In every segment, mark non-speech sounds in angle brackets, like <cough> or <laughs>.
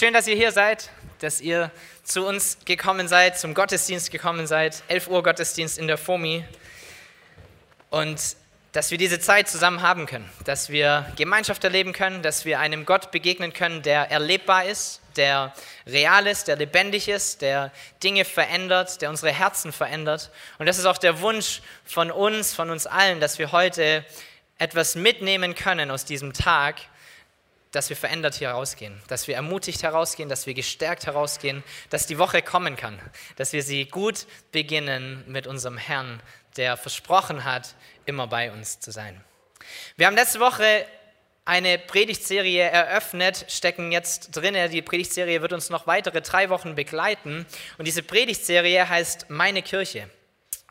Schön, dass ihr hier seid, dass ihr zu uns gekommen seid, zum Gottesdienst gekommen seid. 11 Uhr Gottesdienst in der FOMI. Und dass wir diese Zeit zusammen haben können, dass wir Gemeinschaft erleben können, dass wir einem Gott begegnen können, der erlebbar ist, der real ist, der lebendig ist, der Dinge verändert, der unsere Herzen verändert. Und das ist auch der Wunsch von uns, von uns allen, dass wir heute etwas mitnehmen können aus diesem Tag, dass wir verändert hier rausgehen, dass wir ermutigt herausgehen, dass wir gestärkt herausgehen, dass die Woche kommen kann, dass wir sie gut beginnen mit unserem Herrn, der versprochen hat, immer bei uns zu sein. Wir haben letzte Woche eine Predigtserie eröffnet, stecken jetzt drin. Die Predigtserie wird uns noch weitere drei Wochen begleiten. Und diese Predigtserie heißt Meine Kirche.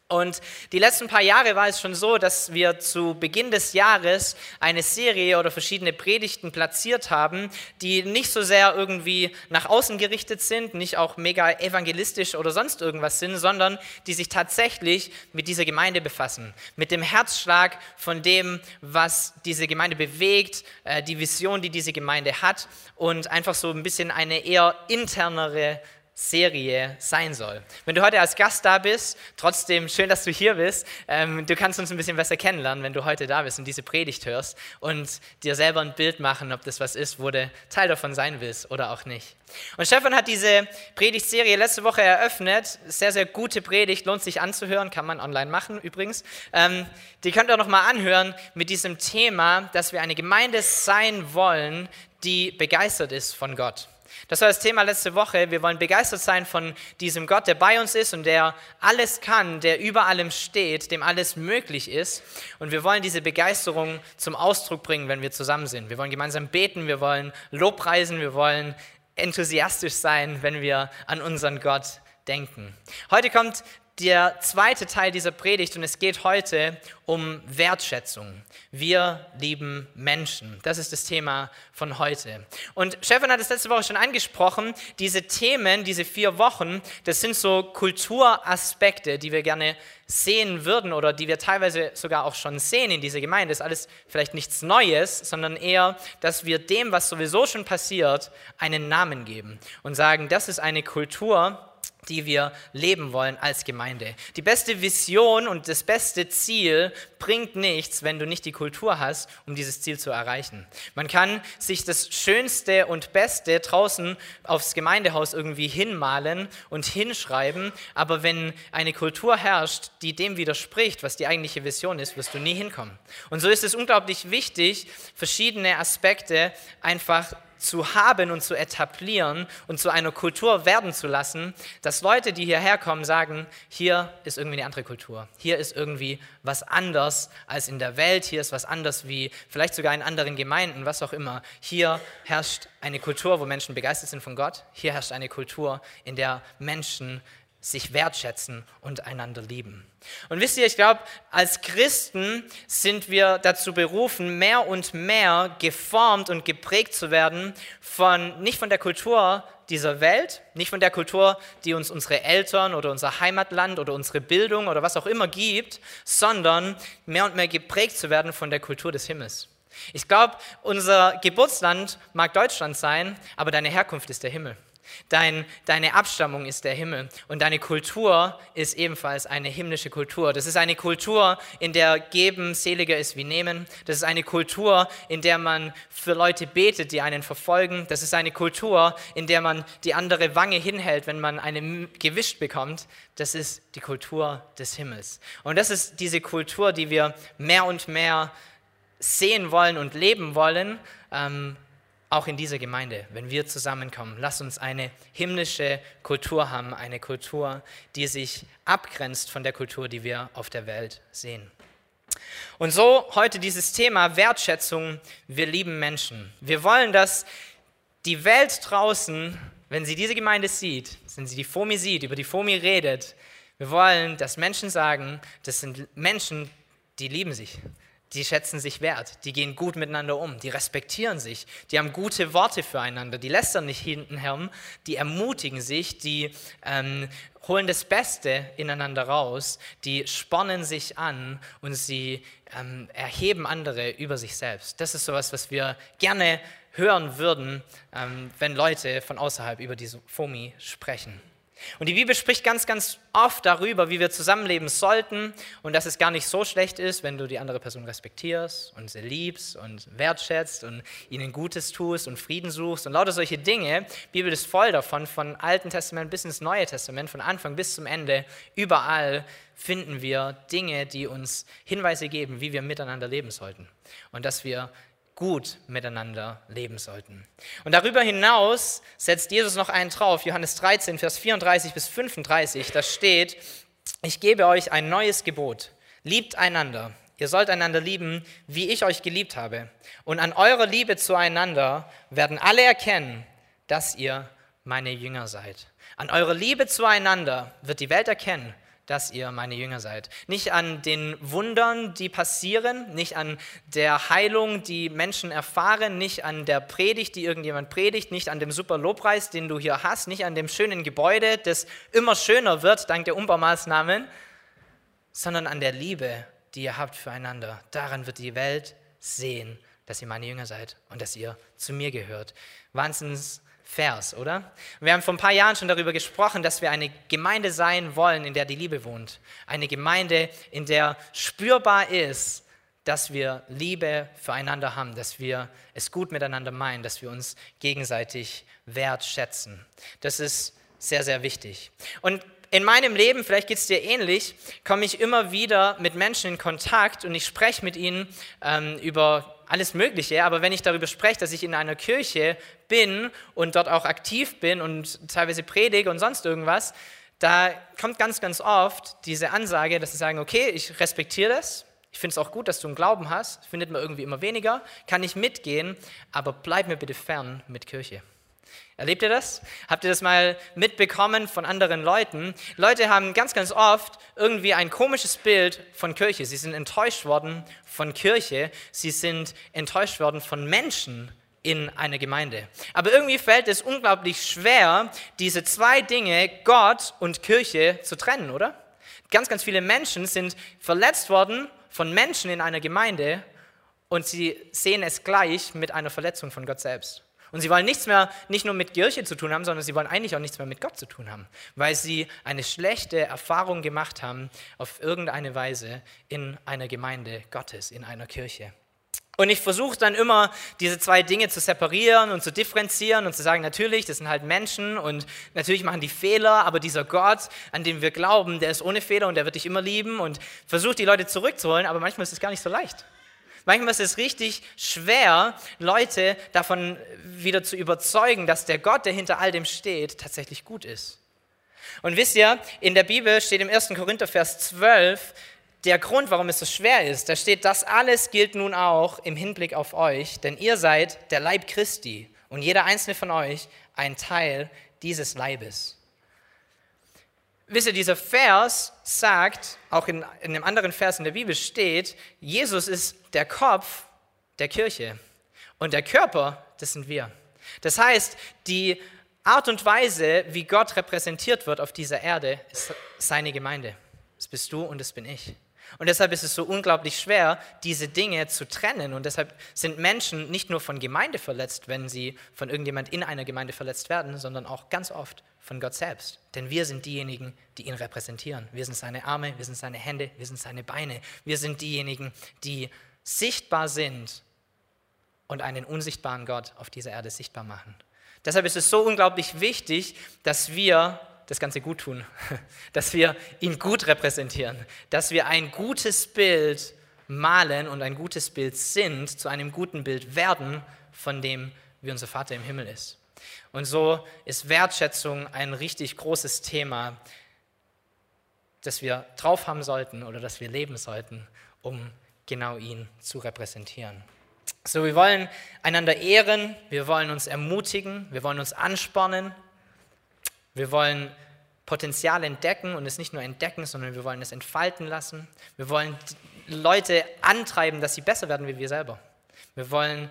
Und die letzten paar Jahre war es schon so, dass wir zu Beginn des Jahres eine Serie oder verschiedene Predigten platziert haben, die nicht so sehr irgendwie nach außen gerichtet sind, nicht auch mega evangelistisch oder sonst irgendwas sind, sondern die sich tatsächlich mit dieser Gemeinde befassen, mit dem Herzschlag von dem, was diese Gemeinde bewegt, äh, die Vision, die diese Gemeinde hat und einfach so ein bisschen eine eher internere Serie sein soll. Wenn du heute als Gast da bist, trotzdem schön, dass du hier bist. Ähm, du kannst uns ein bisschen besser kennenlernen, wenn du heute da bist und diese Predigt hörst und dir selber ein Bild machen, ob das was ist, wo du Teil davon sein willst oder auch nicht. Und Stefan hat diese Predigtserie letzte Woche eröffnet. Sehr, sehr gute Predigt, lohnt sich anzuhören, kann man online machen übrigens. Ähm, die könnt ihr noch mal anhören mit diesem Thema, dass wir eine Gemeinde sein wollen, die begeistert ist von Gott. Das war das Thema letzte Woche. Wir wollen begeistert sein von diesem Gott, der bei uns ist und der alles kann, der über allem steht, dem alles möglich ist. Und wir wollen diese Begeisterung zum Ausdruck bringen, wenn wir zusammen sind. Wir wollen gemeinsam beten, wir wollen Lobpreisen, wir wollen enthusiastisch sein, wenn wir an unseren Gott denken. Heute kommt der zweite Teil dieser Predigt und es geht heute um Wertschätzung. Wir lieben Menschen. Das ist das Thema von heute. Und Stefan hat es letzte Woche schon angesprochen. Diese Themen, diese vier Wochen, das sind so Kulturaspekte, die wir gerne sehen würden oder die wir teilweise sogar auch schon sehen in dieser Gemeinde. Das ist alles vielleicht nichts Neues, sondern eher, dass wir dem, was sowieso schon passiert, einen Namen geben und sagen, das ist eine Kultur, die wir leben wollen als Gemeinde. Die beste Vision und das beste Ziel bringt nichts, wenn du nicht die Kultur hast, um dieses Ziel zu erreichen. Man kann sich das Schönste und Beste draußen aufs Gemeindehaus irgendwie hinmalen und hinschreiben, aber wenn eine Kultur herrscht, die dem widerspricht, was die eigentliche Vision ist, wirst du nie hinkommen. Und so ist es unglaublich wichtig, verschiedene Aspekte einfach zu haben und zu etablieren und zu einer Kultur werden zu lassen, dass Leute, die hierher kommen, sagen, hier ist irgendwie eine andere Kultur. Hier ist irgendwie was anders als in der Welt. Hier ist was anders wie vielleicht sogar in anderen Gemeinden, was auch immer. Hier herrscht eine Kultur, wo Menschen begeistert sind von Gott. Hier herrscht eine Kultur, in der Menschen sich wertschätzen und einander lieben. Und wisst ihr, ich glaube, als Christen sind wir dazu berufen, mehr und mehr geformt und geprägt zu werden von nicht von der Kultur dieser Welt, nicht von der Kultur, die uns unsere Eltern oder unser Heimatland oder unsere Bildung oder was auch immer gibt, sondern mehr und mehr geprägt zu werden von der Kultur des Himmels. Ich glaube, unser Geburtsland mag Deutschland sein, aber deine Herkunft ist der Himmel. Dein, deine Abstammung ist der Himmel und deine Kultur ist ebenfalls eine himmlische Kultur. Das ist eine Kultur, in der Geben seliger ist wie Nehmen. Das ist eine Kultur, in der man für Leute betet, die einen verfolgen. Das ist eine Kultur, in der man die andere Wange hinhält, wenn man eine gewischt bekommt. Das ist die Kultur des Himmels. Und das ist diese Kultur, die wir mehr und mehr sehen wollen und leben wollen. Ähm, auch in dieser Gemeinde, wenn wir zusammenkommen, lass uns eine himmlische Kultur haben, eine Kultur, die sich abgrenzt von der Kultur, die wir auf der Welt sehen. Und so heute dieses Thema Wertschätzung, wir lieben Menschen. Wir wollen, dass die Welt draußen, wenn sie diese Gemeinde sieht, wenn sie die FOMI sieht, über die FOMI redet, wir wollen, dass Menschen sagen, das sind Menschen, die lieben sich. Die schätzen sich wert, die gehen gut miteinander um, die respektieren sich, die haben gute Worte füreinander, die lästern nicht hintenher, die ermutigen sich, die ähm, holen das Beste ineinander raus, die spornen sich an und sie ähm, erheben andere über sich selbst. Das ist sowas, was wir gerne hören würden, ähm, wenn Leute von außerhalb über diese FOMI sprechen. Und die Bibel spricht ganz, ganz oft darüber, wie wir zusammenleben sollten und dass es gar nicht so schlecht ist, wenn du die andere Person respektierst und sie liebst und wertschätzt und ihnen Gutes tust und Frieden suchst und lauter solche Dinge. Die Bibel ist voll davon, von Alten Testament bis ins Neue Testament, von Anfang bis zum Ende. Überall finden wir Dinge, die uns Hinweise geben, wie wir miteinander leben sollten und dass wir gut miteinander leben sollten. Und darüber hinaus setzt Jesus noch einen drauf, Johannes 13, Vers 34 bis 35, da steht, ich gebe euch ein neues Gebot, liebt einander. Ihr sollt einander lieben, wie ich euch geliebt habe. Und an eurer Liebe zueinander werden alle erkennen, dass ihr meine Jünger seid. An eurer Liebe zueinander wird die Welt erkennen, dass ihr meine Jünger seid. Nicht an den Wundern, die passieren, nicht an der Heilung, die Menschen erfahren, nicht an der Predigt, die irgendjemand predigt, nicht an dem super Lobpreis, den du hier hast, nicht an dem schönen Gebäude, das immer schöner wird dank der Umbaumaßnahmen, sondern an der Liebe, die ihr habt füreinander. Daran wird die Welt sehen, dass ihr meine Jünger seid und dass ihr zu mir gehört. Wahnsinns Vers, oder? Wir haben vor ein paar Jahren schon darüber gesprochen, dass wir eine Gemeinde sein wollen, in der die Liebe wohnt. Eine Gemeinde, in der spürbar ist, dass wir Liebe füreinander haben, dass wir es gut miteinander meinen, dass wir uns gegenseitig wertschätzen. Das ist sehr, sehr wichtig. Und in meinem Leben, vielleicht geht es dir ähnlich, komme ich immer wieder mit Menschen in Kontakt und ich spreche mit ihnen ähm, über alles Mögliche, aber wenn ich darüber spreche, dass ich in einer Kirche bin und dort auch aktiv bin und teilweise predige und sonst irgendwas, da kommt ganz, ganz oft diese Ansage, dass sie sagen, okay, ich respektiere das, ich finde es auch gut, dass du einen Glauben hast, findet man irgendwie immer weniger, kann ich mitgehen, aber bleib mir bitte fern mit Kirche. Erlebt ihr das? Habt ihr das mal mitbekommen von anderen Leuten? Leute haben ganz, ganz oft irgendwie ein komisches Bild von Kirche. Sie sind enttäuscht worden von Kirche. Sie sind enttäuscht worden von Menschen in einer Gemeinde. Aber irgendwie fällt es unglaublich schwer, diese zwei Dinge, Gott und Kirche, zu trennen, oder? Ganz, ganz viele Menschen sind verletzt worden von Menschen in einer Gemeinde und sie sehen es gleich mit einer Verletzung von Gott selbst. Und sie wollen nichts mehr, nicht nur mit Kirche zu tun haben, sondern sie wollen eigentlich auch nichts mehr mit Gott zu tun haben, weil sie eine schlechte Erfahrung gemacht haben auf irgendeine Weise in einer Gemeinde Gottes, in einer Kirche. Und ich versuche dann immer, diese zwei Dinge zu separieren und zu differenzieren und zu sagen, natürlich, das sind halt Menschen und natürlich machen die Fehler, aber dieser Gott, an den wir glauben, der ist ohne Fehler und der wird dich immer lieben und versucht die Leute zurückzuholen, aber manchmal ist es gar nicht so leicht. Manchmal ist es richtig schwer, Leute davon wieder zu überzeugen, dass der Gott, der hinter all dem steht, tatsächlich gut ist. Und wisst ihr, in der Bibel steht im 1. Korinther Vers 12, der Grund, warum es so schwer ist, da steht, das alles gilt nun auch im Hinblick auf euch, denn ihr seid der Leib Christi und jeder einzelne von euch ein Teil dieses Leibes. Wisst ihr, dieser Vers sagt, auch in, in einem anderen Vers in der Bibel steht, Jesus ist der Kopf der Kirche und der Körper, das sind wir. Das heißt, die Art und Weise, wie Gott repräsentiert wird auf dieser Erde, ist seine Gemeinde. Das bist du und das bin ich. Und deshalb ist es so unglaublich schwer, diese Dinge zu trennen. Und deshalb sind Menschen nicht nur von Gemeinde verletzt, wenn sie von irgendjemand in einer Gemeinde verletzt werden, sondern auch ganz oft von Gott selbst. Denn wir sind diejenigen, die ihn repräsentieren. Wir sind seine Arme, wir sind seine Hände, wir sind seine Beine. Wir sind diejenigen, die sichtbar sind und einen unsichtbaren Gott auf dieser Erde sichtbar machen. Deshalb ist es so unglaublich wichtig, dass wir das Ganze gut tun, <laughs> dass wir ihn gut repräsentieren, dass wir ein gutes Bild malen und ein gutes Bild sind, zu einem guten Bild werden, von dem wie unser Vater im Himmel ist. Und so ist Wertschätzung ein richtig großes Thema, das wir drauf haben sollten oder das wir leben sollten, um genau ihn zu repräsentieren. So, wir wollen einander ehren, wir wollen uns ermutigen, wir wollen uns anspornen, wir wollen Potenzial entdecken und es nicht nur entdecken, sondern wir wollen es entfalten lassen. Wir wollen Leute antreiben, dass sie besser werden wie wir selber. Wir wollen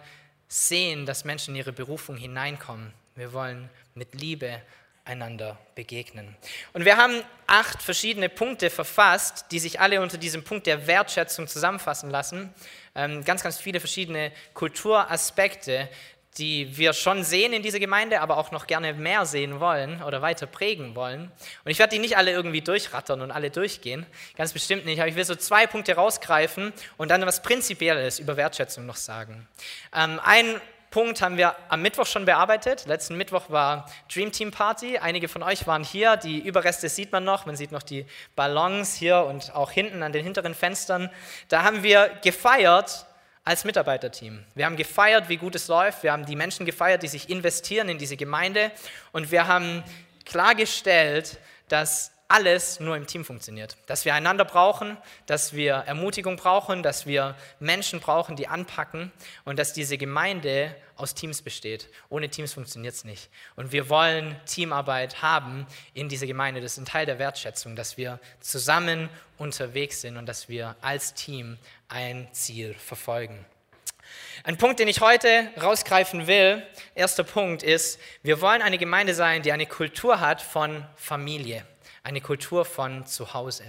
sehen, dass Menschen in ihre Berufung hineinkommen. Wir wollen mit Liebe einander begegnen. Und wir haben acht verschiedene Punkte verfasst, die sich alle unter diesem Punkt der Wertschätzung zusammenfassen lassen. Ähm, ganz, ganz viele verschiedene Kulturaspekte, die wir schon sehen in dieser Gemeinde, aber auch noch gerne mehr sehen wollen oder weiter prägen wollen. Und ich werde die nicht alle irgendwie durchrattern und alle durchgehen, ganz bestimmt nicht, aber ich will so zwei Punkte rausgreifen und dann was Prinzipielles über Wertschätzung noch sagen. Ähm, ein Punkt haben wir am Mittwoch schon bearbeitet. Letzten Mittwoch war Dream Team Party. Einige von euch waren hier. Die Überreste sieht man noch. Man sieht noch die Ballons hier und auch hinten an den hinteren Fenstern. Da haben wir gefeiert als Mitarbeiterteam. Wir haben gefeiert, wie gut es läuft. Wir haben die Menschen gefeiert, die sich investieren in diese Gemeinde. Und wir haben klargestellt, dass alles nur im Team funktioniert. Dass wir einander brauchen, dass wir Ermutigung brauchen, dass wir Menschen brauchen, die anpacken und dass diese Gemeinde aus Teams besteht. Ohne Teams funktioniert es nicht. Und wir wollen Teamarbeit haben in dieser Gemeinde. Das ist ein Teil der Wertschätzung, dass wir zusammen unterwegs sind und dass wir als Team ein Ziel verfolgen. Ein Punkt, den ich heute rausgreifen will, erster Punkt ist, wir wollen eine Gemeinde sein, die eine Kultur hat von Familie eine Kultur von Zuhause.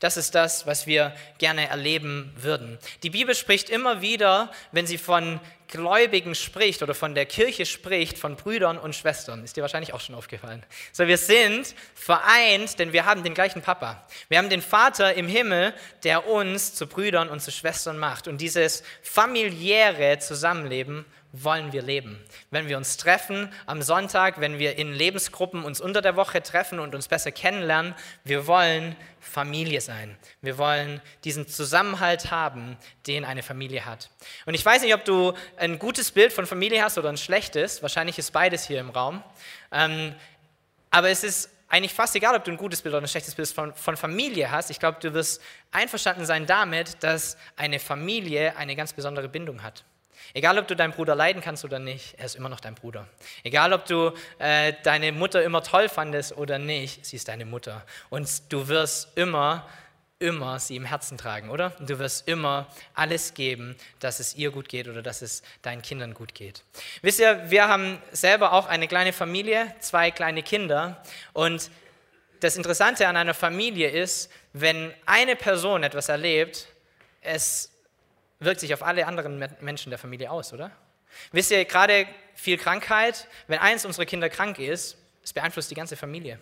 Das ist das, was wir gerne erleben würden. Die Bibel spricht immer wieder, wenn sie von Gläubigen spricht oder von der Kirche spricht, von Brüdern und Schwestern. Ist dir wahrscheinlich auch schon aufgefallen. So, wir sind vereint, denn wir haben den gleichen Papa. Wir haben den Vater im Himmel, der uns zu Brüdern und zu Schwestern macht. Und dieses familiäre Zusammenleben wollen wir leben. Wenn wir uns treffen am Sonntag, wenn wir in Lebensgruppen uns unter der Woche treffen und uns besser kennenlernen, wir wollen Familie sein. Wir wollen diesen Zusammenhalt haben, den eine Familie hat. Und ich weiß nicht, ob du ein gutes Bild von Familie hast oder ein schlechtes. Wahrscheinlich ist beides hier im Raum. Ähm, aber es ist eigentlich fast egal, ob du ein gutes Bild oder ein schlechtes Bild von, von Familie hast. Ich glaube, du wirst einverstanden sein damit, dass eine Familie eine ganz besondere Bindung hat. Egal, ob du deinen Bruder leiden kannst oder nicht, er ist immer noch dein Bruder. Egal, ob du äh, deine Mutter immer toll fandest oder nicht, sie ist deine Mutter. Und du wirst immer, immer sie im Herzen tragen, oder? Und du wirst immer alles geben, dass es ihr gut geht oder dass es deinen Kindern gut geht. Wisst ihr, wir haben selber auch eine kleine Familie, zwei kleine Kinder. Und das Interessante an einer Familie ist, wenn eine Person etwas erlebt, es wirkt sich auf alle anderen Menschen der Familie aus, oder? Wisst ihr, gerade viel Krankheit, wenn eins unserer Kinder krank ist, es beeinflusst die ganze Familie.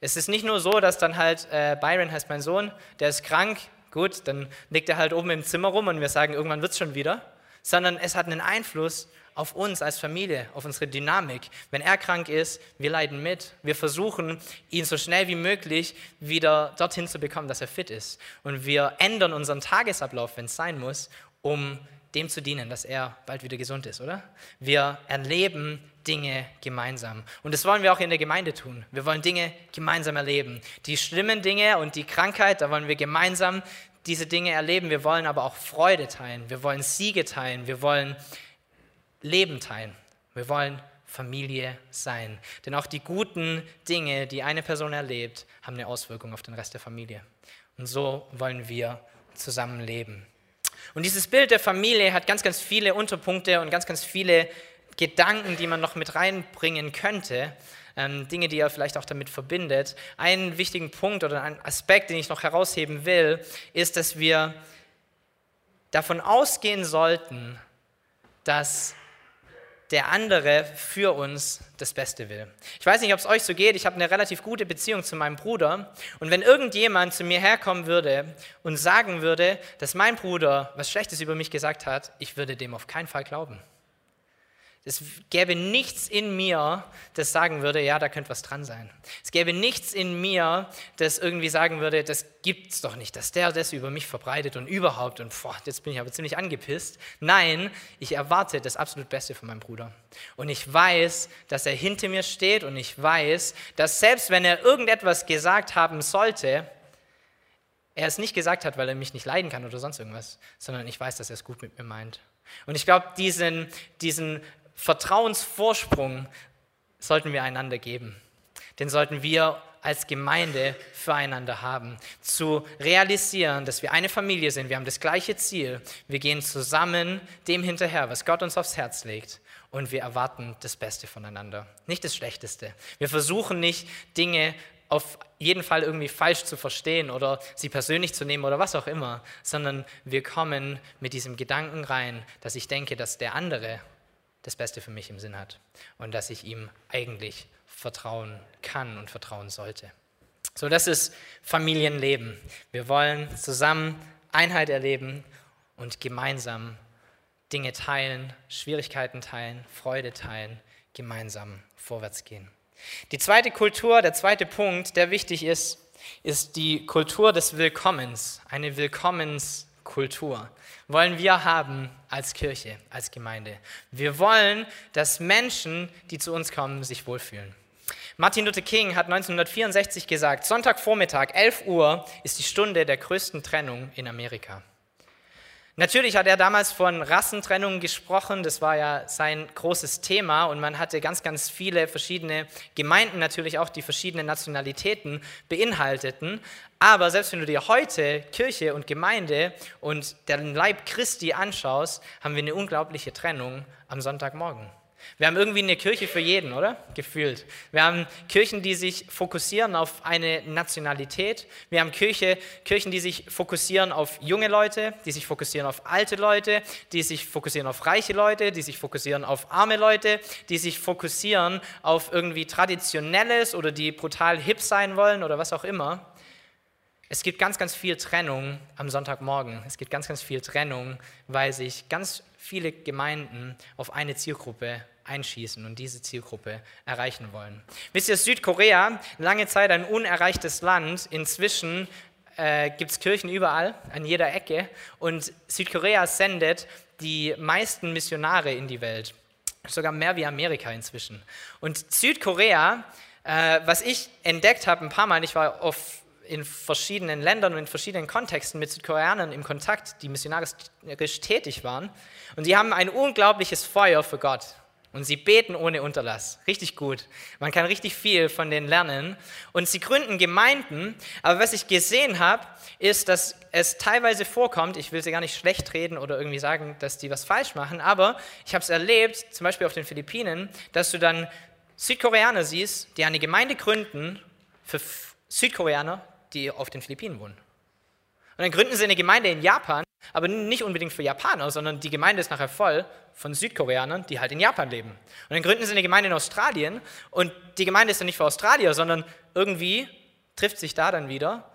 Es ist nicht nur so, dass dann halt, äh, Byron heißt mein Sohn, der ist krank, gut, dann liegt er halt oben im Zimmer rum und wir sagen, irgendwann wird es schon wieder, sondern es hat einen Einfluss auf uns als Familie, auf unsere Dynamik. Wenn er krank ist, wir leiden mit. Wir versuchen, ihn so schnell wie möglich wieder dorthin zu bekommen, dass er fit ist. Und wir ändern unseren Tagesablauf, wenn es sein muss, um dem zu dienen, dass er bald wieder gesund ist, oder? Wir erleben Dinge gemeinsam. Und das wollen wir auch in der Gemeinde tun. Wir wollen Dinge gemeinsam erleben. Die schlimmen Dinge und die Krankheit, da wollen wir gemeinsam diese Dinge erleben. Wir wollen aber auch Freude teilen. Wir wollen Siege teilen. Wir wollen Leben teilen. Wir wollen Familie sein. Denn auch die guten Dinge, die eine Person erlebt, haben eine Auswirkung auf den Rest der Familie. Und so wollen wir zusammenleben. Und dieses Bild der Familie hat ganz, ganz viele Unterpunkte und ganz, ganz viele Gedanken, die man noch mit reinbringen könnte. Ähm, Dinge, die er vielleicht auch damit verbindet. Einen wichtigen Punkt oder ein Aspekt, den ich noch herausheben will, ist, dass wir davon ausgehen sollten, dass der andere für uns das Beste will. Ich weiß nicht, ob es euch so geht, ich habe eine relativ gute Beziehung zu meinem Bruder und wenn irgendjemand zu mir herkommen würde und sagen würde, dass mein Bruder was Schlechtes über mich gesagt hat, ich würde dem auf keinen Fall glauben. Es gäbe nichts in mir, das sagen würde, ja, da könnte was dran sein. Es gäbe nichts in mir, das irgendwie sagen würde, das gibt's doch nicht, dass der das über mich verbreitet und überhaupt und boah, jetzt bin ich aber ziemlich angepisst. Nein, ich erwarte das absolut Beste von meinem Bruder. Und ich weiß, dass er hinter mir steht und ich weiß, dass selbst wenn er irgendetwas gesagt haben sollte, er es nicht gesagt hat, weil er mich nicht leiden kann oder sonst irgendwas, sondern ich weiß, dass er es gut mit mir meint. Und ich glaube, diesen, diesen Vertrauensvorsprung sollten wir einander geben. Den sollten wir als Gemeinde füreinander haben. Zu realisieren, dass wir eine Familie sind, wir haben das gleiche Ziel, wir gehen zusammen dem hinterher, was Gott uns aufs Herz legt und wir erwarten das Beste voneinander, nicht das Schlechteste. Wir versuchen nicht Dinge auf jeden Fall irgendwie falsch zu verstehen oder sie persönlich zu nehmen oder was auch immer, sondern wir kommen mit diesem Gedanken rein, dass ich denke, dass der andere das Beste für mich im Sinn hat und dass ich ihm eigentlich vertrauen kann und vertrauen sollte. So, das ist Familienleben. Wir wollen zusammen Einheit erleben und gemeinsam Dinge teilen, Schwierigkeiten teilen, Freude teilen, gemeinsam vorwärts gehen. Die zweite Kultur, der zweite Punkt, der wichtig ist, ist die Kultur des Willkommens, eine Willkommenskultur. Wollen wir haben als Kirche, als Gemeinde. Wir wollen, dass Menschen, die zu uns kommen, sich wohlfühlen. Martin Luther King hat 1964 gesagt, Sonntagvormittag, 11 Uhr, ist die Stunde der größten Trennung in Amerika. Natürlich hat er damals von Rassentrennung gesprochen, das war ja sein großes Thema und man hatte ganz, ganz viele verschiedene Gemeinden, natürlich auch die verschiedenen Nationalitäten beinhalteten. Aber selbst wenn du dir heute Kirche und Gemeinde und den Leib Christi anschaust, haben wir eine unglaubliche Trennung am Sonntagmorgen. Wir haben irgendwie eine Kirche für jeden, oder? Gefühlt. Wir haben Kirchen, die sich fokussieren auf eine Nationalität. Wir haben Kirche, Kirchen, die sich fokussieren auf junge Leute, die sich fokussieren auf alte Leute, die sich fokussieren auf reiche Leute, die sich fokussieren auf arme Leute, die sich fokussieren auf irgendwie Traditionelles oder die brutal hip sein wollen oder was auch immer. Es gibt ganz, ganz viel Trennung am Sonntagmorgen. Es gibt ganz, ganz viel Trennung, weil sich ganz viele Gemeinden auf eine Zielgruppe einschießen und diese Zielgruppe erreichen wollen. Wisst ihr, Südkorea, lange Zeit ein unerreichtes Land, inzwischen äh, gibt es Kirchen überall, an jeder Ecke und Südkorea sendet die meisten Missionare in die Welt, sogar mehr wie Amerika inzwischen. Und Südkorea, äh, was ich entdeckt habe ein paar Mal, ich war auf in verschiedenen Ländern und in verschiedenen Kontexten mit Südkoreanern im Kontakt, die missionarisch tätig waren. Und sie haben ein unglaubliches Feuer für Gott. Und sie beten ohne Unterlass. Richtig gut. Man kann richtig viel von denen lernen. Und sie gründen Gemeinden. Aber was ich gesehen habe, ist, dass es teilweise vorkommt, ich will sie gar nicht schlecht reden oder irgendwie sagen, dass die was falsch machen, aber ich habe es erlebt, zum Beispiel auf den Philippinen, dass du dann Südkoreaner siehst, die eine Gemeinde gründen für Südkoreaner, die auf den Philippinen wohnen. Und dann gründen sie eine Gemeinde in Japan, aber nicht unbedingt für Japaner, sondern die Gemeinde ist nachher voll von Südkoreanern, die halt in Japan leben. Und dann gründen sie eine Gemeinde in Australien und die Gemeinde ist dann nicht für Australier, sondern irgendwie trifft sich da dann wieder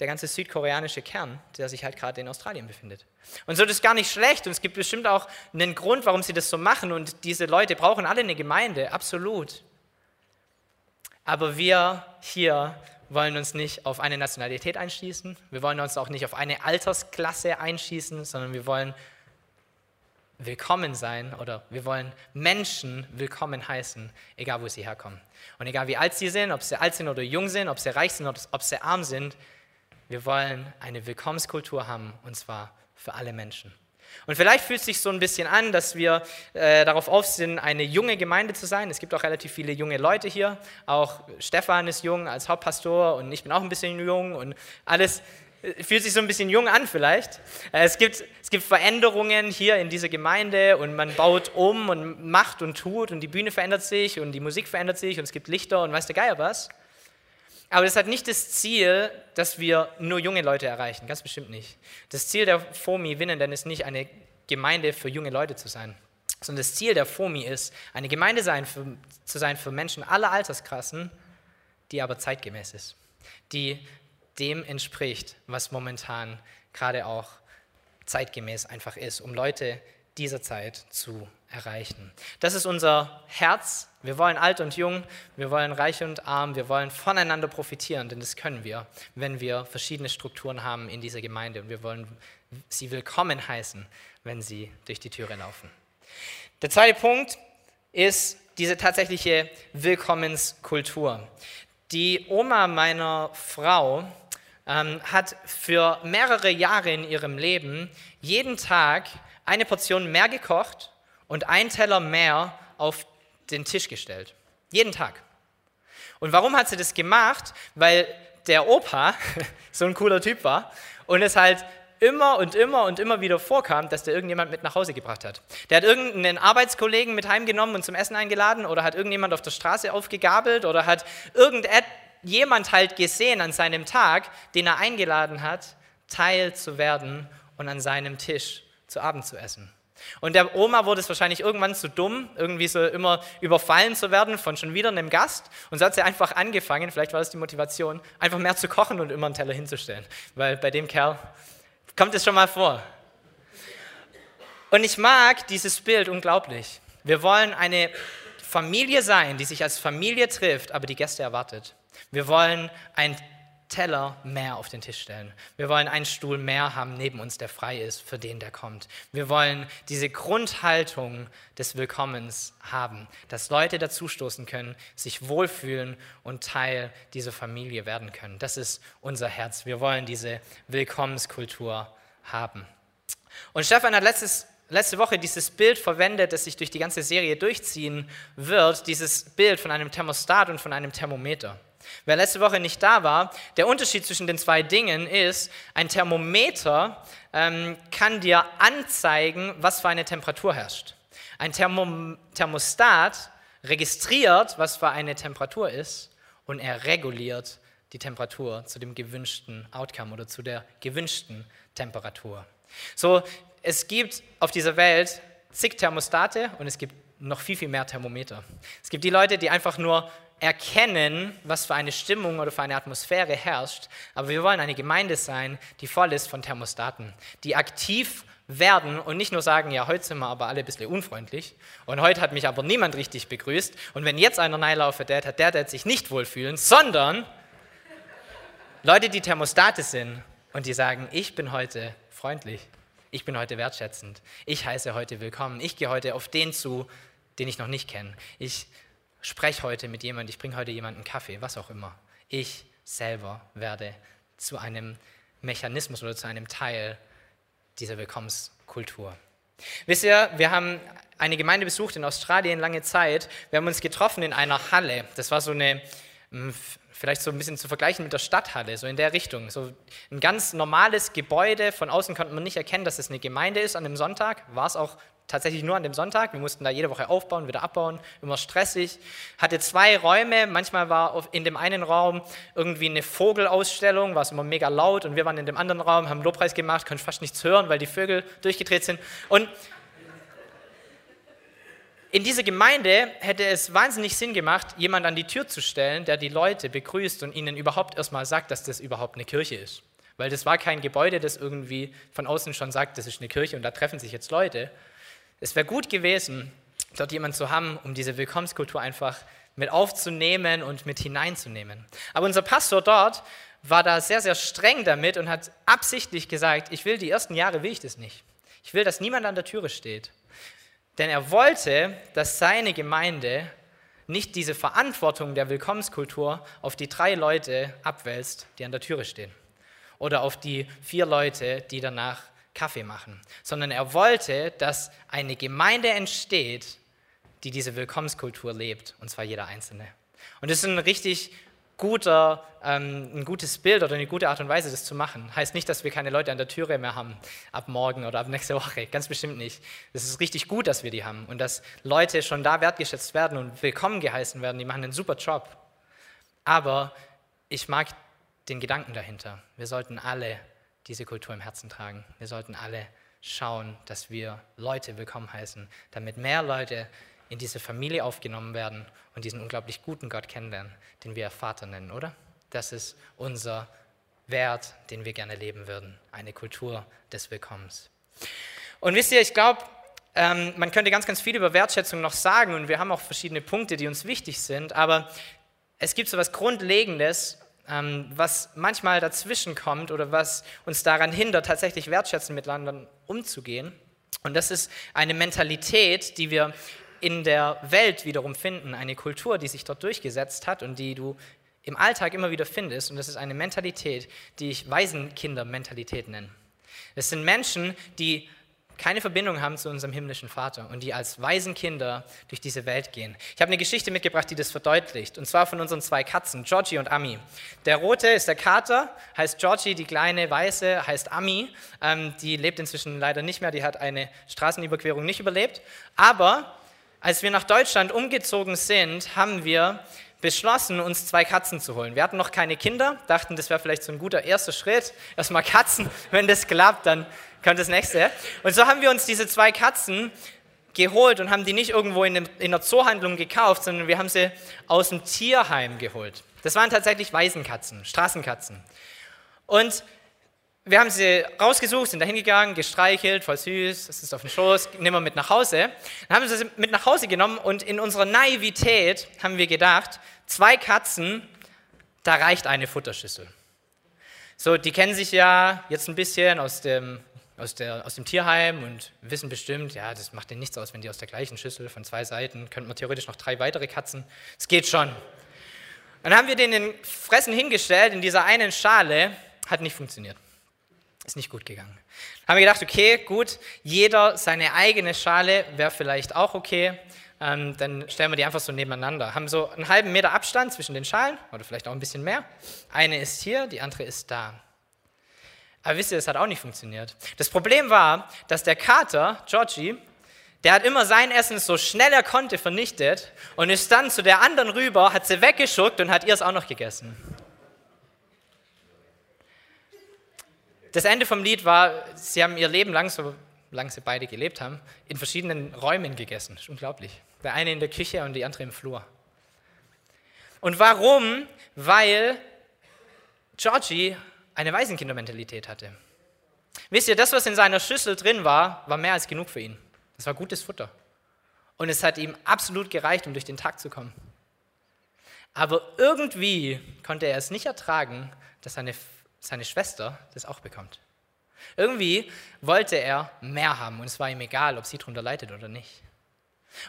der ganze südkoreanische Kern, der sich halt gerade in Australien befindet. Und so ist gar nicht schlecht und es gibt bestimmt auch einen Grund, warum sie das so machen und diese Leute brauchen alle eine Gemeinde, absolut. Aber wir hier wollen uns nicht auf eine Nationalität einschießen, wir wollen uns auch nicht auf eine Altersklasse einschießen, sondern wir wollen willkommen sein oder wir wollen Menschen willkommen heißen, egal wo sie herkommen. Und egal wie alt sie sind, ob sie alt sind oder jung sind, ob sie reich sind oder ob sie arm sind, wir wollen eine Willkommenskultur haben und zwar für alle Menschen. Und vielleicht fühlt es sich so ein bisschen an, dass wir äh, darauf auf sind, eine junge Gemeinde zu sein. Es gibt auch relativ viele junge Leute hier. Auch Stefan ist jung als Hauptpastor und ich bin auch ein bisschen jung und alles äh, fühlt sich so ein bisschen jung an vielleicht. Äh, es gibt, es gibt Veränderungen hier in dieser Gemeinde und man baut um und macht und tut und die Bühne verändert sich und die Musik verändert sich und es gibt Lichter und weiß der Geier was. Aber das hat nicht das Ziel, dass wir nur junge Leute erreichen, ganz bestimmt nicht. Das Ziel der FOMI Winnen denn ist nicht eine Gemeinde für junge Leute zu sein, sondern das Ziel der FOMI ist, eine Gemeinde sein für, zu sein für Menschen aller Altersklassen, die aber zeitgemäß ist, die dem entspricht, was momentan gerade auch zeitgemäß einfach ist, um Leute dieser Zeit zu erreichen. Das ist unser Herz. Wir wollen alt und jung, wir wollen reich und arm, wir wollen voneinander profitieren, denn das können wir, wenn wir verschiedene Strukturen haben in dieser Gemeinde und wir wollen sie willkommen heißen, wenn sie durch die Türe laufen. Der zweite Punkt ist diese tatsächliche Willkommenskultur. Die Oma meiner Frau ähm, hat für mehrere Jahre in ihrem Leben jeden Tag eine Portion mehr gekocht und ein Teller mehr auf den Tisch gestellt. Jeden Tag. Und warum hat sie das gemacht? Weil der Opa <laughs> so ein cooler Typ war und es halt immer und immer und immer wieder vorkam, dass der irgendjemand mit nach Hause gebracht hat. Der hat irgendeinen Arbeitskollegen mit heimgenommen und zum Essen eingeladen oder hat irgendjemand auf der Straße aufgegabelt oder hat irgendjemand halt gesehen an seinem Tag, den er eingeladen hat, Teil zu werden und an seinem Tisch zu Abend zu essen. Und der Oma wurde es wahrscheinlich irgendwann zu dumm, irgendwie so immer überfallen zu werden von schon wieder einem Gast. Und so hat sie einfach angefangen, vielleicht war das die Motivation, einfach mehr zu kochen und immer einen Teller hinzustellen. Weil bei dem Kerl kommt es schon mal vor. Und ich mag dieses Bild unglaublich. Wir wollen eine Familie sein, die sich als Familie trifft, aber die Gäste erwartet. Wir wollen ein Teller mehr auf den Tisch stellen. Wir wollen einen Stuhl mehr haben neben uns, der frei ist für den, der kommt. Wir wollen diese Grundhaltung des Willkommens haben, dass Leute dazustoßen können, sich wohlfühlen und Teil dieser Familie werden können. Das ist unser Herz. Wir wollen diese Willkommenskultur haben. Und Stefan hat letztes letzte Woche dieses Bild verwendet, das sich durch die ganze Serie durchziehen wird, dieses Bild von einem Thermostat und von einem Thermometer. Wer letzte Woche nicht da war, der Unterschied zwischen den zwei Dingen ist, ein Thermometer ähm, kann dir anzeigen, was für eine Temperatur herrscht. Ein Thermo Thermostat registriert, was für eine Temperatur ist und er reguliert die Temperatur zu dem gewünschten Outcome oder zu der gewünschten Temperatur. So, es gibt auf dieser Welt zig Thermostate und es gibt noch viel, viel mehr Thermometer. Es gibt die Leute, die einfach nur erkennen, was für eine Stimmung oder für eine Atmosphäre herrscht. Aber wir wollen eine Gemeinde sein, die voll ist von Thermostaten, die aktiv werden und nicht nur sagen, ja, heute sind wir aber alle ein bisschen unfreundlich und heute hat mich aber niemand richtig begrüßt und wenn jetzt einer reinlaufe, der hat der, der sich nicht wohlfühlen, sondern Leute, die Thermostate sind und die sagen, ich bin heute freundlich, ich bin heute wertschätzend, ich heiße heute willkommen, ich gehe heute auf den zu, den ich noch nicht kenne. Ich spreche heute mit jemandem, ich bringe heute jemanden Kaffee, was auch immer. Ich selber werde zu einem Mechanismus oder zu einem Teil dieser Willkommenskultur. Wisst ihr, wir haben eine Gemeinde besucht in Australien lange Zeit. Wir haben uns getroffen in einer Halle. Das war so eine, hm, vielleicht so ein bisschen zu vergleichen mit der Stadthalle, so in der Richtung. So ein ganz normales Gebäude. Von außen konnte man nicht erkennen, dass es eine Gemeinde ist an einem Sonntag. War es auch tatsächlich nur an dem Sonntag. Wir mussten da jede Woche aufbauen, wieder abbauen, immer stressig. Hatte zwei Räume, manchmal war in dem einen Raum irgendwie eine Vogelausstellung, war es immer mega laut und wir waren in dem anderen Raum, haben Lobpreis gemacht, konnten fast nichts hören, weil die Vögel durchgedreht sind. Und in dieser Gemeinde hätte es wahnsinnig Sinn gemacht, jemand an die Tür zu stellen, der die Leute begrüßt und ihnen überhaupt erstmal sagt, dass das überhaupt eine Kirche ist. Weil das war kein Gebäude, das irgendwie von außen schon sagt, das ist eine Kirche und da treffen sich jetzt Leute, es wäre gut gewesen, dort jemanden zu haben, um diese Willkommenskultur einfach mit aufzunehmen und mit hineinzunehmen. Aber unser Pastor dort war da sehr, sehr streng damit und hat absichtlich gesagt, ich will die ersten Jahre, will ich das nicht. Ich will, dass niemand an der Türe steht. Denn er wollte, dass seine Gemeinde nicht diese Verantwortung der Willkommenskultur auf die drei Leute abwälzt, die an der Türe stehen. Oder auf die vier Leute, die danach Kaffee machen, sondern er wollte, dass eine Gemeinde entsteht, die diese Willkommenskultur lebt, und zwar jeder Einzelne. Und das ist ein richtig guter, ähm, ein gutes Bild oder eine gute Art und Weise, das zu machen. Heißt nicht, dass wir keine Leute an der Türe mehr haben ab morgen oder ab nächste Woche. Ganz bestimmt nicht. Es ist richtig gut, dass wir die haben und dass Leute schon da wertgeschätzt werden und willkommen geheißen werden. Die machen einen super Job. Aber ich mag den Gedanken dahinter. Wir sollten alle diese Kultur im Herzen tragen. Wir sollten alle schauen, dass wir Leute willkommen heißen, damit mehr Leute in diese Familie aufgenommen werden und diesen unglaublich guten Gott kennenlernen, den wir Vater nennen, oder? Das ist unser Wert, den wir gerne leben würden, eine Kultur des Willkommens. Und wisst ihr, ich glaube, ähm, man könnte ganz, ganz viel über Wertschätzung noch sagen und wir haben auch verschiedene Punkte, die uns wichtig sind, aber es gibt so etwas Grundlegendes, was manchmal dazwischen kommt oder was uns daran hindert, tatsächlich wertschätzend miteinander umzugehen. Und das ist eine Mentalität, die wir in der Welt wiederum finden, eine Kultur, die sich dort durchgesetzt hat und die du im Alltag immer wieder findest. Und das ist eine Mentalität, die ich Waisenkinder-Mentalität nenne. Es sind Menschen, die keine Verbindung haben zu unserem himmlischen Vater und die als Waisenkinder durch diese Welt gehen. Ich habe eine Geschichte mitgebracht, die das verdeutlicht, und zwar von unseren zwei Katzen, Georgie und Ami. Der rote ist der Kater, heißt Georgie, die kleine weiße heißt Ami. Ähm, die lebt inzwischen leider nicht mehr, die hat eine Straßenüberquerung nicht überlebt. Aber als wir nach Deutschland umgezogen sind, haben wir beschlossen, uns zwei Katzen zu holen. Wir hatten noch keine Kinder, dachten, das wäre vielleicht so ein guter erster Schritt. Erstmal Katzen, <laughs> wenn das klappt, dann kommt das nächste. Und so haben wir uns diese zwei Katzen geholt und haben die nicht irgendwo in, einer Zoohandlung gekauft, sondern wir haben sie aus dem Tierheim geholt. Das waren tatsächlich Waisenkatzen, Straßenkatzen. Und wir haben sie rausgesucht, sind da hingegangen, gestreichelt, voll süß, das ist auf dem Schoß, nehmen wir mit nach Hause. Dann haben wir sie mit nach Hause genommen und in unserer Naivität haben wir gedacht, zwei Katzen, da reicht eine Futterschüssel. So, die kennen sich ja jetzt ein bisschen aus dem, aus, der, aus dem Tierheim und wissen bestimmt, ja, das macht denen nichts aus, wenn die aus der gleichen Schüssel von zwei Seiten, könnten wir theoretisch noch drei weitere Katzen, es geht schon. Dann haben wir denen Fressen hingestellt in dieser einen Schale, hat nicht funktioniert. Ist nicht gut gegangen. Haben wir gedacht, okay, gut, jeder seine eigene Schale wäre vielleicht auch okay. Ähm, dann stellen wir die einfach so nebeneinander. Haben so einen halben Meter Abstand zwischen den Schalen oder vielleicht auch ein bisschen mehr. Eine ist hier, die andere ist da. Aber wisst ihr, das hat auch nicht funktioniert. Das Problem war, dass der Kater, Georgie, der hat immer sein Essen so schnell er konnte vernichtet und ist dann zu der anderen rüber, hat sie weggeschuckt und hat ihr es auch noch gegessen. Das Ende vom Lied war, sie haben ihr Leben lang, so lange sie beide gelebt haben, in verschiedenen Räumen gegessen. Das ist unglaublich. Der eine in der Küche und die andere im Flur. Und warum? Weil Georgie eine Waisenkindermentalität hatte. Wisst ihr, das, was in seiner Schüssel drin war, war mehr als genug für ihn. Das war gutes Futter. Und es hat ihm absolut gereicht, um durch den Tag zu kommen. Aber irgendwie konnte er es nicht ertragen, dass seine seine Schwester das auch bekommt. Irgendwie wollte er mehr haben und es war ihm egal, ob sie darunter leidet oder nicht.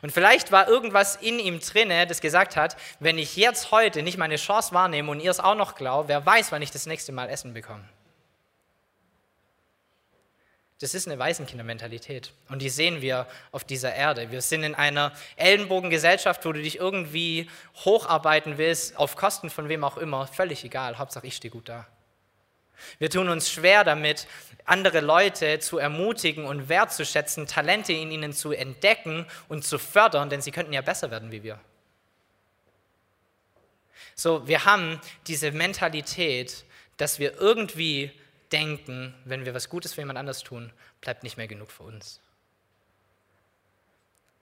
Und vielleicht war irgendwas in ihm drinne, das gesagt hat, wenn ich jetzt heute nicht meine Chance wahrnehme und ihr es auch noch glaubt, wer weiß, wann ich das nächste Mal Essen bekomme. Das ist eine Waisenkindermentalität und die sehen wir auf dieser Erde. Wir sind in einer Ellenbogengesellschaft, wo du dich irgendwie hocharbeiten willst, auf Kosten von wem auch immer, völlig egal, Hauptsache ich stehe gut da. Wir tun uns schwer damit, andere Leute zu ermutigen und wertzuschätzen, Talente in ihnen zu entdecken und zu fördern, denn sie könnten ja besser werden wie wir. So, wir haben diese Mentalität, dass wir irgendwie denken, wenn wir was Gutes für jemand anders tun, bleibt nicht mehr genug für uns.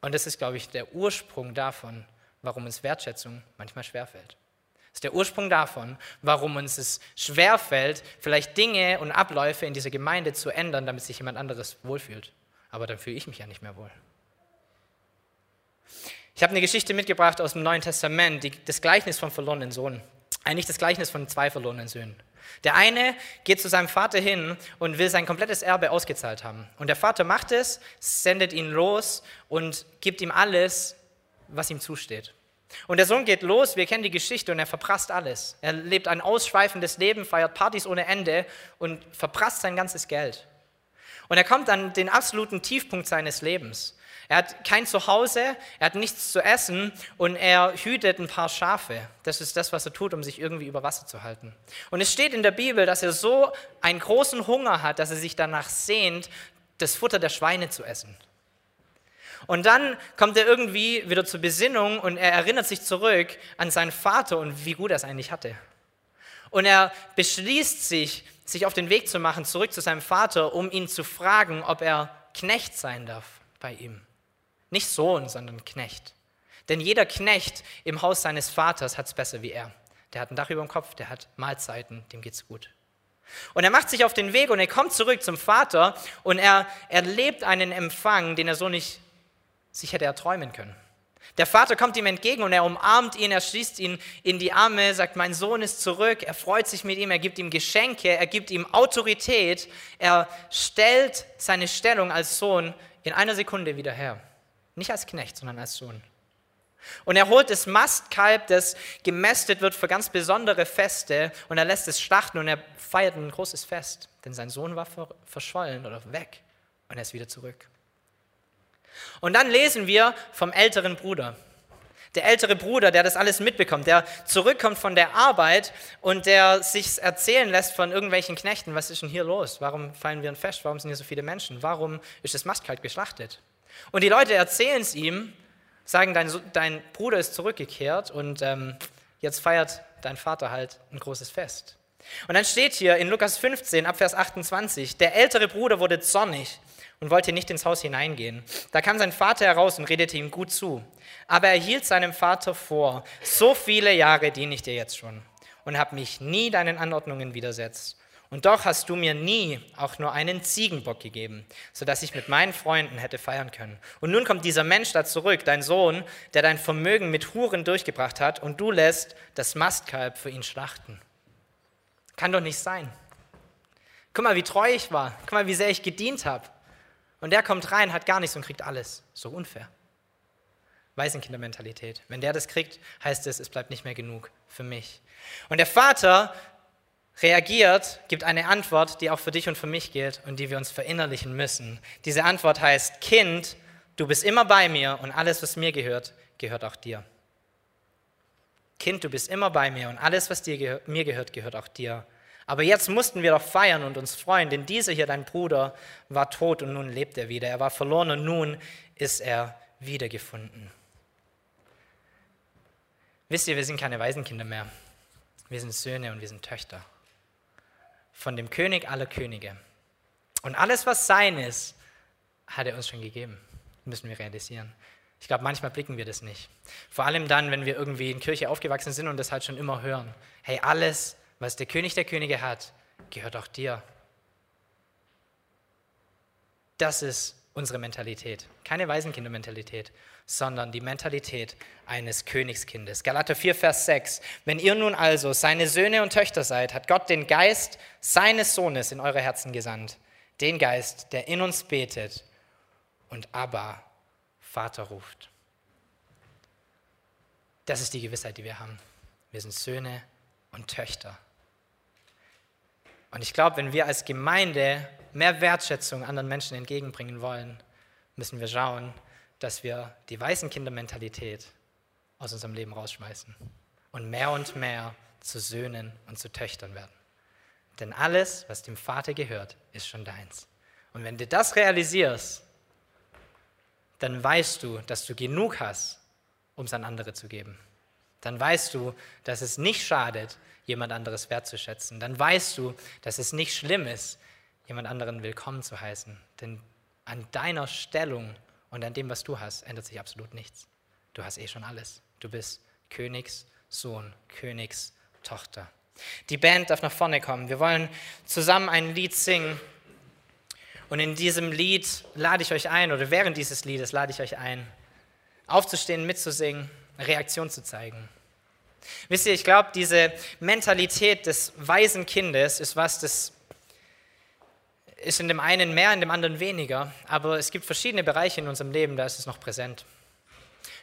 Und das ist, glaube ich, der Ursprung davon, warum uns Wertschätzung manchmal schwerfällt. Der Ursprung davon, warum uns es schwerfällt, vielleicht Dinge und Abläufe in dieser Gemeinde zu ändern, damit sich jemand anderes wohlfühlt. Aber dann fühle ich mich ja nicht mehr wohl. Ich habe eine Geschichte mitgebracht aus dem Neuen Testament, die, das Gleichnis vom verlorenen Sohn. Eigentlich das Gleichnis von zwei verlorenen Söhnen. Der eine geht zu seinem Vater hin und will sein komplettes Erbe ausgezahlt haben. Und der Vater macht es, sendet ihn los und gibt ihm alles, was ihm zusteht. Und der Sohn geht los, wir kennen die Geschichte und er verprasst alles. Er lebt ein ausschweifendes Leben, feiert Partys ohne Ende und verprasst sein ganzes Geld. Und er kommt an den absoluten Tiefpunkt seines Lebens. Er hat kein Zuhause, er hat nichts zu essen und er hütet ein paar Schafe. Das ist das, was er tut, um sich irgendwie über Wasser zu halten. Und es steht in der Bibel, dass er so einen großen Hunger hat, dass er sich danach sehnt, das Futter der Schweine zu essen. Und dann kommt er irgendwie wieder zur Besinnung und er erinnert sich zurück an seinen Vater und wie gut er es eigentlich hatte. Und er beschließt sich, sich auf den Weg zu machen, zurück zu seinem Vater, um ihn zu fragen, ob er Knecht sein darf bei ihm. Nicht Sohn, sondern Knecht. Denn jeder Knecht im Haus seines Vaters hat es besser wie er. Der hat ein Dach über dem Kopf, der hat Mahlzeiten, dem geht's gut. Und er macht sich auf den Weg und er kommt zurück zum Vater und er erlebt einen Empfang, den er so nicht sich hätte erträumen können. Der Vater kommt ihm entgegen und er umarmt ihn, er schließt ihn in die Arme, sagt, mein Sohn ist zurück, er freut sich mit ihm, er gibt ihm Geschenke, er gibt ihm Autorität, er stellt seine Stellung als Sohn in einer Sekunde wieder her. Nicht als Knecht, sondern als Sohn. Und er holt das Mastkalb, das gemästet wird für ganz besondere Feste, und er lässt es schlachten und er feiert ein großes Fest, denn sein Sohn war verschollen oder weg. Und er ist wieder zurück. Und dann lesen wir vom älteren Bruder. Der ältere Bruder, der das alles mitbekommt, der zurückkommt von der Arbeit und der sich erzählen lässt von irgendwelchen Knechten, was ist denn hier los? Warum fallen wir ein Fest? Warum sind hier so viele Menschen? Warum ist das Mastkalt geschlachtet? Und die Leute erzählen es ihm, sagen, dein, dein Bruder ist zurückgekehrt und ähm, jetzt feiert dein Vater halt ein großes Fest. Und dann steht hier in Lukas 15, Abvers 28, der ältere Bruder wurde zornig und wollte nicht ins Haus hineingehen. Da kam sein Vater heraus und redete ihm gut zu. Aber er hielt seinem Vater vor, so viele Jahre diene ich dir jetzt schon und habe mich nie deinen Anordnungen widersetzt. Und doch hast du mir nie auch nur einen Ziegenbock gegeben, sodass ich mit meinen Freunden hätte feiern können. Und nun kommt dieser Mensch da zurück, dein Sohn, der dein Vermögen mit Huren durchgebracht hat, und du lässt das Mastkalb für ihn schlachten. Kann doch nicht sein. Guck mal, wie treu ich war. Guck mal, wie sehr ich gedient habe. Und der kommt rein, hat gar nichts und kriegt alles. So unfair. Waisenkindermentalität. Wenn der das kriegt, heißt es, es bleibt nicht mehr genug für mich. Und der Vater reagiert, gibt eine Antwort, die auch für dich und für mich gilt und die wir uns verinnerlichen müssen. Diese Antwort heißt, Kind, du bist immer bei mir und alles, was mir gehört, gehört auch dir. Kind, du bist immer bei mir und alles, was dir mir gehört, gehört auch dir. Aber jetzt mussten wir doch feiern und uns freuen, denn dieser hier, dein Bruder, war tot und nun lebt er wieder. Er war verloren und nun ist er wiedergefunden. Wisst ihr, wir sind keine Waisenkinder mehr. Wir sind Söhne und wir sind Töchter von dem König aller Könige. Und alles, was sein ist, hat er uns schon gegeben. Müssen wir realisieren. Ich glaube, manchmal blicken wir das nicht. Vor allem dann, wenn wir irgendwie in Kirche aufgewachsen sind und das halt schon immer hören. Hey, alles, was der König der Könige hat, gehört auch dir. Das ist unsere Mentalität. Keine Waisenkindermentalität, sondern die Mentalität eines Königskindes. Galater 4, Vers 6. Wenn ihr nun also seine Söhne und Töchter seid, hat Gott den Geist seines Sohnes in eure Herzen gesandt. Den Geist, der in uns betet und Abba, Vater ruft. Das ist die Gewissheit, die wir haben. Wir sind Söhne und Töchter. Und ich glaube, wenn wir als Gemeinde mehr Wertschätzung anderen Menschen entgegenbringen wollen, müssen wir schauen, dass wir die weißen Kindermentalität aus unserem Leben rausschmeißen und mehr und mehr zu Söhnen und zu Töchtern werden. Denn alles, was dem Vater gehört, ist schon deins. Und wenn du das realisierst, dann weißt du, dass du genug hast, um es an andere zu geben. Dann weißt du, dass es nicht schadet, jemand anderes wertzuschätzen. Dann weißt du, dass es nicht schlimm ist, jemand anderen willkommen zu heißen. Denn an deiner Stellung und an dem, was du hast, ändert sich absolut nichts. Du hast eh schon alles. Du bist Königssohn, Königstochter. Die Band darf nach vorne kommen. Wir wollen zusammen ein Lied singen. Und in diesem Lied lade ich euch ein, oder während dieses Liedes lade ich euch ein, aufzustehen, mitzusingen, Reaktion zu zeigen. Wisst ihr, ich glaube, diese Mentalität des weisen Kindes ist was, das ist in dem einen mehr, in dem anderen weniger, aber es gibt verschiedene Bereiche in unserem Leben, da ist es noch präsent.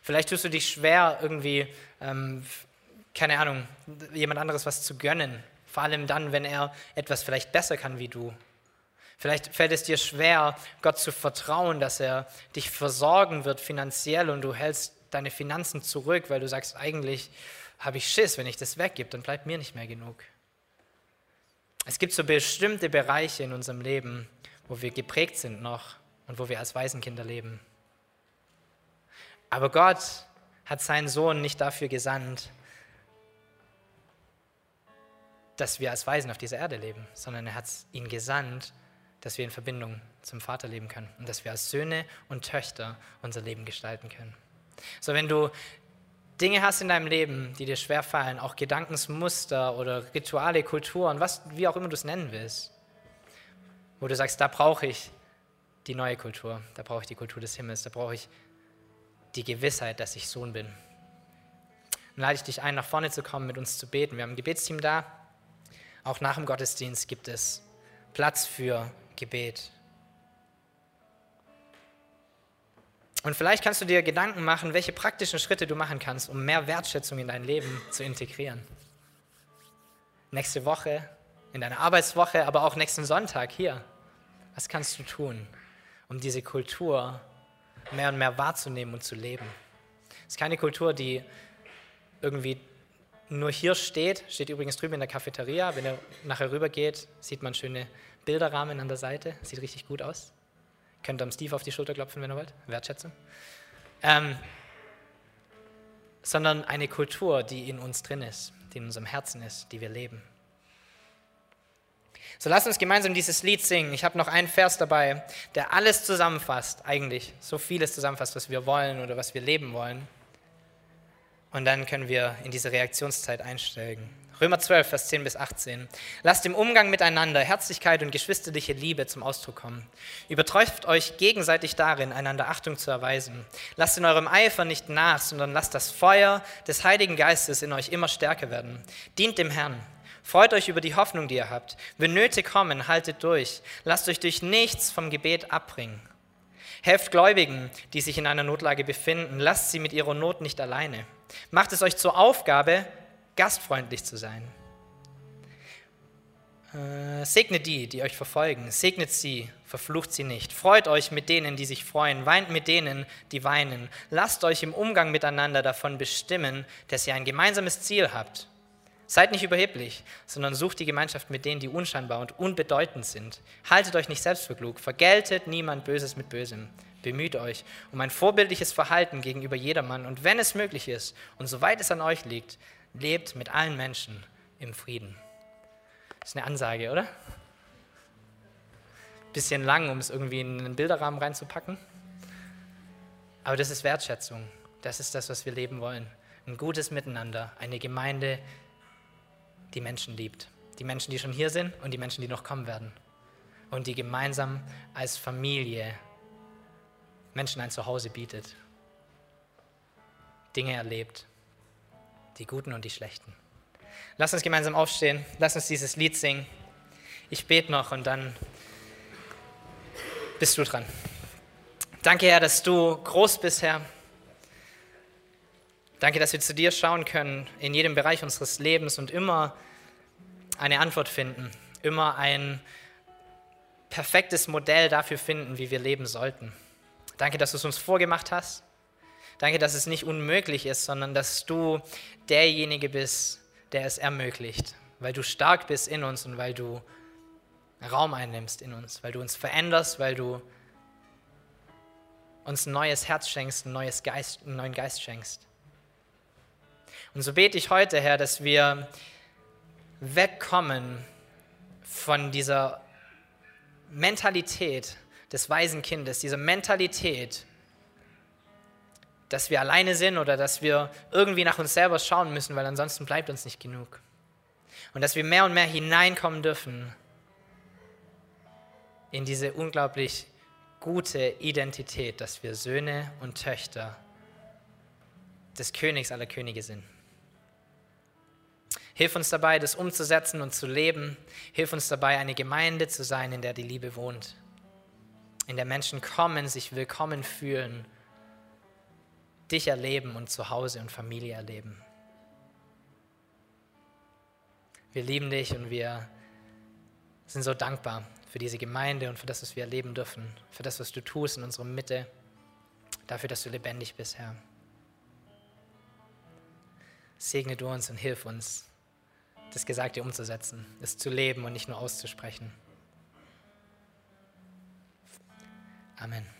Vielleicht tust du dich schwer, irgendwie, ähm, keine Ahnung, jemand anderes was zu gönnen, vor allem dann, wenn er etwas vielleicht besser kann wie du. Vielleicht fällt es dir schwer, Gott zu vertrauen, dass er dich versorgen wird finanziell und du hältst deine Finanzen zurück, weil du sagst, eigentlich habe ich Schiss, wenn ich das weggebe, dann bleibt mir nicht mehr genug. Es gibt so bestimmte Bereiche in unserem Leben, wo wir geprägt sind noch und wo wir als Waisenkinder leben. Aber Gott hat seinen Sohn nicht dafür gesandt, dass wir als Waisen auf dieser Erde leben, sondern er hat ihn gesandt, dass wir in Verbindung zum Vater leben können und dass wir als Söhne und Töchter unser Leben gestalten können. So, wenn du Dinge hast in deinem Leben, die dir schwer fallen, auch Gedankensmuster oder Rituale, Kulturen, was, wie auch immer du es nennen willst, wo du sagst, da brauche ich die neue Kultur, da brauche ich die Kultur des Himmels, da brauche ich die Gewissheit, dass ich Sohn bin. Dann lade ich dich ein, nach vorne zu kommen, mit uns zu beten. Wir haben ein Gebetsteam da. Auch nach dem Gottesdienst gibt es Platz für Gebet. Und vielleicht kannst du dir Gedanken machen, welche praktischen Schritte du machen kannst, um mehr Wertschätzung in dein Leben zu integrieren. Nächste Woche, in deiner Arbeitswoche, aber auch nächsten Sonntag hier. Was kannst du tun? um diese Kultur mehr und mehr wahrzunehmen und zu leben. Es ist keine Kultur, die irgendwie nur hier steht, steht übrigens drüben in der Cafeteria. Wenn ihr nachher rüber geht, sieht man schöne Bilderrahmen an der Seite. Sieht richtig gut aus. Könnt ihr am Steve auf die Schulter klopfen, wenn ihr wollt. Wertschätzung. Ähm, sondern eine Kultur, die in uns drin ist, die in unserem Herzen ist, die wir leben. So lasst uns gemeinsam dieses Lied singen. Ich habe noch einen Vers dabei, der alles zusammenfasst, eigentlich so vieles zusammenfasst, was wir wollen oder was wir leben wollen. Und dann können wir in diese Reaktionszeit einsteigen. Römer 12, Vers 10 bis 18. Lasst im Umgang miteinander Herzlichkeit und geschwisterliche Liebe zum Ausdruck kommen. Überträuft euch gegenseitig darin, einander Achtung zu erweisen. Lasst in eurem Eifer nicht nach, sondern lasst das Feuer des Heiligen Geistes in euch immer stärker werden. Dient dem Herrn. Freut euch über die Hoffnung, die ihr habt. Wenn Nöte kommen, haltet durch. Lasst euch durch nichts vom Gebet abbringen. Helft Gläubigen, die sich in einer Notlage befinden. Lasst sie mit ihrer Not nicht alleine. Macht es euch zur Aufgabe, gastfreundlich zu sein. Äh, segnet die, die euch verfolgen. Segnet sie, verflucht sie nicht. Freut euch mit denen, die sich freuen. Weint mit denen, die weinen. Lasst euch im Umgang miteinander davon bestimmen, dass ihr ein gemeinsames Ziel habt. Seid nicht überheblich, sondern sucht die Gemeinschaft mit denen, die unscheinbar und unbedeutend sind. Haltet euch nicht selbst für klug. Vergeltet niemand Böses mit Bösem. Bemüht euch um ein vorbildliches Verhalten gegenüber jedermann und wenn es möglich ist und soweit es an euch liegt, lebt mit allen Menschen im Frieden. Das ist eine Ansage, oder? Bisschen lang, um es irgendwie in einen Bilderrahmen reinzupacken. Aber das ist Wertschätzung. Das ist das, was wir leben wollen. Ein gutes Miteinander, eine Gemeinde, die Menschen liebt. Die Menschen, die schon hier sind und die Menschen, die noch kommen werden. Und die gemeinsam als Familie Menschen ein Zuhause bietet. Dinge erlebt die guten und die schlechten. Lass uns gemeinsam aufstehen, lass uns dieses Lied singen. Ich bete noch und dann bist du dran. Danke, Herr, dass du groß bist, Herr. Danke, dass wir zu dir schauen können in jedem Bereich unseres Lebens und immer eine Antwort finden, immer ein perfektes Modell dafür finden, wie wir leben sollten. Danke, dass du es uns vorgemacht hast. Danke, dass es nicht unmöglich ist, sondern dass du derjenige bist, der es ermöglicht, weil du stark bist in uns und weil du Raum einnimmst in uns, weil du uns veränderst, weil du uns ein neues Herz schenkst, ein neues Geist, einen neuen Geist schenkst. Und so bete ich heute, Herr, dass wir wegkommen von dieser Mentalität des weisen Kindes, dieser Mentalität, dass wir alleine sind oder dass wir irgendwie nach uns selber schauen müssen, weil ansonsten bleibt uns nicht genug. Und dass wir mehr und mehr hineinkommen dürfen in diese unglaublich gute Identität, dass wir Söhne und Töchter des Königs aller Könige sind. Hilf uns dabei, das umzusetzen und zu leben. Hilf uns dabei, eine Gemeinde zu sein, in der die Liebe wohnt, in der Menschen kommen, sich willkommen fühlen dich erleben und zu Hause und Familie erleben. Wir lieben dich und wir sind so dankbar für diese Gemeinde und für das, was wir erleben dürfen, für das, was du tust in unserer Mitte, dafür, dass du lebendig bist, Herr. Segne du uns und hilf uns, das Gesagte umzusetzen, es zu leben und nicht nur auszusprechen. Amen.